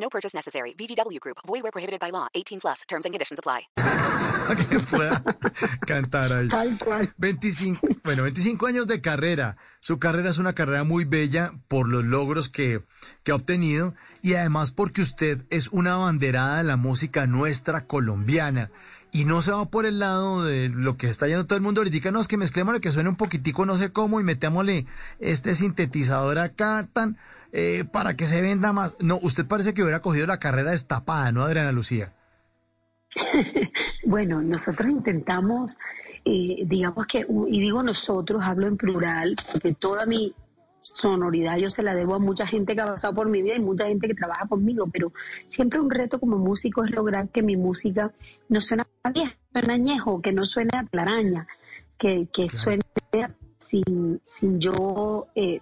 No purchase necessary. VGW Group. Void where prohibited by law. 18 plus. Terms and conditions apply. que pueda cantar ahí. Tal cual. 25, bueno, 25 años de carrera. Su carrera es una carrera muy bella por los logros que, que ha obtenido y además porque usted es una banderada de la música nuestra colombiana. Y no se va por el lado de lo que está yendo todo el mundo ahorita. No, es que mezclémosle que suene un poquitico no sé cómo y metámosle este sintetizador acá tan eh, para que se venda más. No, usted parece que hubiera cogido la carrera destapada, ¿no, Adriana Lucía? bueno, nosotros intentamos, eh, digamos que, y digo nosotros, hablo en plural, porque toda mi sonoridad yo se la debo a mucha gente que ha pasado por mi vida y mucha gente que trabaja conmigo, pero siempre un reto como músico es lograr que mi música no suene vieja, suene añejo, que no suene a plaraña, que, que suene sin, sin yo, eh,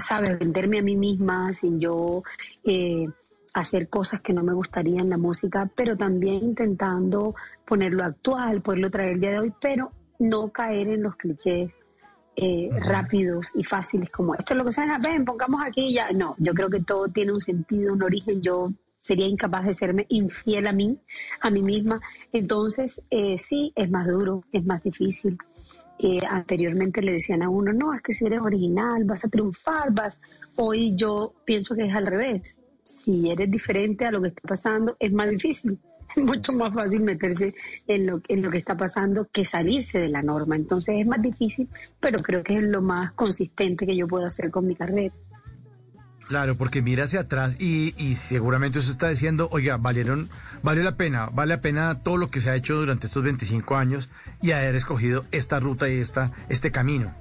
sabe, venderme a mí misma, sin yo eh, hacer cosas que no me gustaría en la música, pero también intentando ponerlo actual, poderlo traer el día de hoy, pero no caer en los clichés eh, rápidos y fáciles como esto es lo que suena, ven, pongamos aquí ya. No, yo creo que todo tiene un sentido, un origen. Yo sería incapaz de serme infiel a mí, a mí misma. Entonces, eh, sí, es más duro, es más difícil. Eh, anteriormente le decían a uno, no, es que si eres original, vas a triunfar, vas. Hoy yo pienso que es al revés. Si eres diferente a lo que está pasando, es más difícil es mucho más fácil meterse en lo, en lo que está pasando que salirse de la norma. Entonces es más difícil, pero creo que es lo más consistente que yo puedo hacer con mi carrera. Claro, porque mira hacia atrás y, y seguramente usted está diciendo, oiga, valieron, valió la pena, vale la pena todo lo que se ha hecho durante estos 25 años y haber escogido esta ruta y esta, este camino.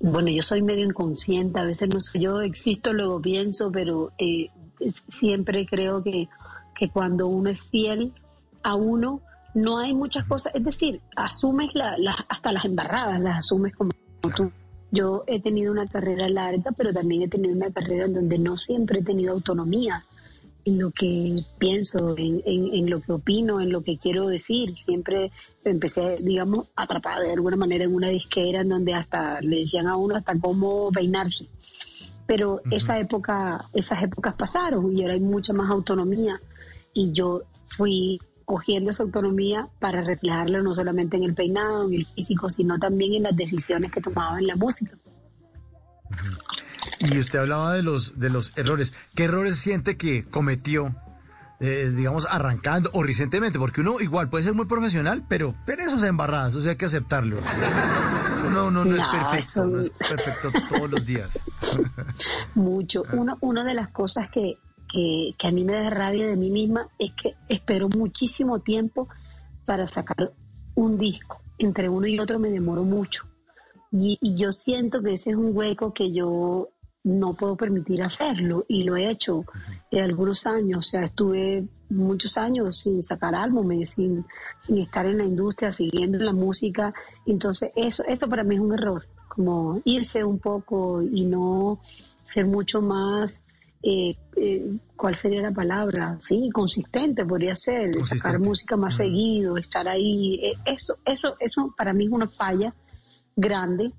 Bueno, yo soy medio inconsciente, a veces no sé, yo existo, luego pienso, pero eh, siempre creo que que cuando uno es fiel a uno, no hay muchas cosas, es decir, asumes la, hasta las embarradas, las asumes como tú. Yo he tenido una carrera larga, pero también he tenido una carrera en donde no siempre he tenido autonomía en lo que pienso, en, en, lo que opino, en lo que quiero decir. Siempre empecé, digamos, atrapada de alguna manera en una disquera en donde hasta le decían a uno hasta cómo peinarse. Pero esa época, esas épocas pasaron y ahora hay mucha más autonomía y yo fui cogiendo esa autonomía para reflejarla no solamente en el peinado, en el físico, sino también en las decisiones que tomaba en la música. Y usted hablaba de los, de los errores. ¿Qué errores siente que cometió, eh, digamos, arrancando o recientemente? Porque uno igual puede ser muy profesional, pero, pero eso es embarrada, eso hay que aceptarlo. No, no, no, es perfecto, no es perfecto todos los días. Mucho. Uno, una de las cosas que, que, a mí me da rabia de mí misma es que espero muchísimo tiempo para sacar un disco. Entre uno y otro me demoro mucho. Y, yo siento que ese es un hueco que yo no puedo permitir hacerlo y lo he hecho de algunos años. O sea, estuve muchos años sin sacar álbumes, sin, sin estar en la industria, siguiendo la música. Entonces, eso, eso para mí es un error, como irse un poco y no ser mucho más eh, eh, ¿cuál sería la palabra? Sí, consistente podría ser, sacar música más seguido, estar ahí. Eh, eso, eso, eso para mí es una falla grande.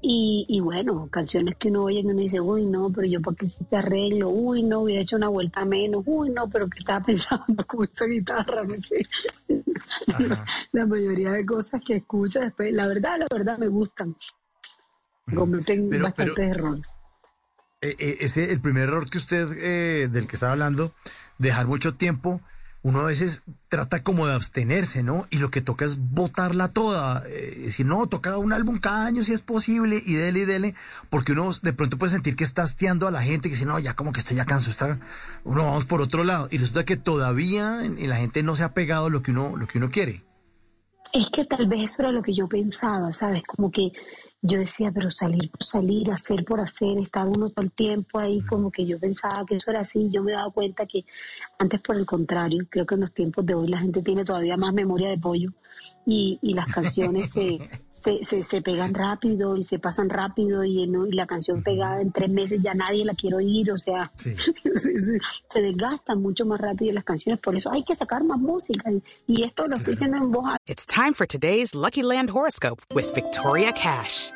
Y, bueno, canciones que uno oye y uno dice, uy, no, pero yo porque si te arreglo, uy, no, hubiera hecho una vuelta menos, uy, no, pero que estaba pensando con esa guitarra, no sé. la, mayoría de cosas que escucho después, la verdad, la verdad me gustan. Cometen bastantes errores. Eh, eh, ese el primer error que usted eh, del que estaba hablando, dejar mucho tiempo, uno a veces trata como de abstenerse, ¿no? Y lo que toca es botarla toda, decir, no, toca un álbum cada año si es posible, y dele y dele, porque uno de pronto puede sentir que está hastiando a la gente, que dice, no, ya como que estoy ya canso, está, uno vamos por otro lado, y resulta que todavía la gente no se ha pegado lo que uno, lo que uno quiere. Es que tal vez eso era lo que yo pensaba, ¿sabes? Como que yo decía, pero salir por salir, hacer por hacer, estar uno todo el tiempo ahí, como que yo pensaba que eso era así. Yo me he dado cuenta que antes, por el contrario, creo que en los tiempos de hoy la gente tiene todavía más memoria de pollo y, y las canciones se, se, se, pegan rápido y se pasan rápido y, en, la canción pegada en tres meses ya nadie la quiere oír, o sea, se, se, desgastan mucho más rápido las canciones, por eso hay que sacar más música y, esto lo estoy diciendo en voz alta. It's time for today's Lucky Land horoscope with Victoria Cash.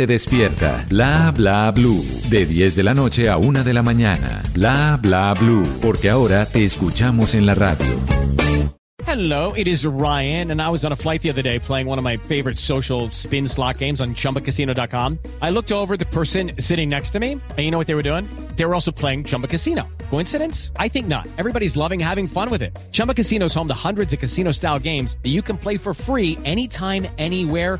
despierta. Bla Bla Blue, de 10 de la noche a 1 de la mañana. Bla Bla Blue, porque ahora te escuchamos en la radio. Hello, it is Ryan, and I was on a flight the other day playing one of my favorite social spin slot games on chumbacasino.com. I looked over the person sitting next to me, and you know what they were doing? They were also playing Chumba Casino. Coincidence? I think not. Everybody's loving having fun with it. Chumba Casino is home to hundreds of casino style games that you can play for free anytime, anywhere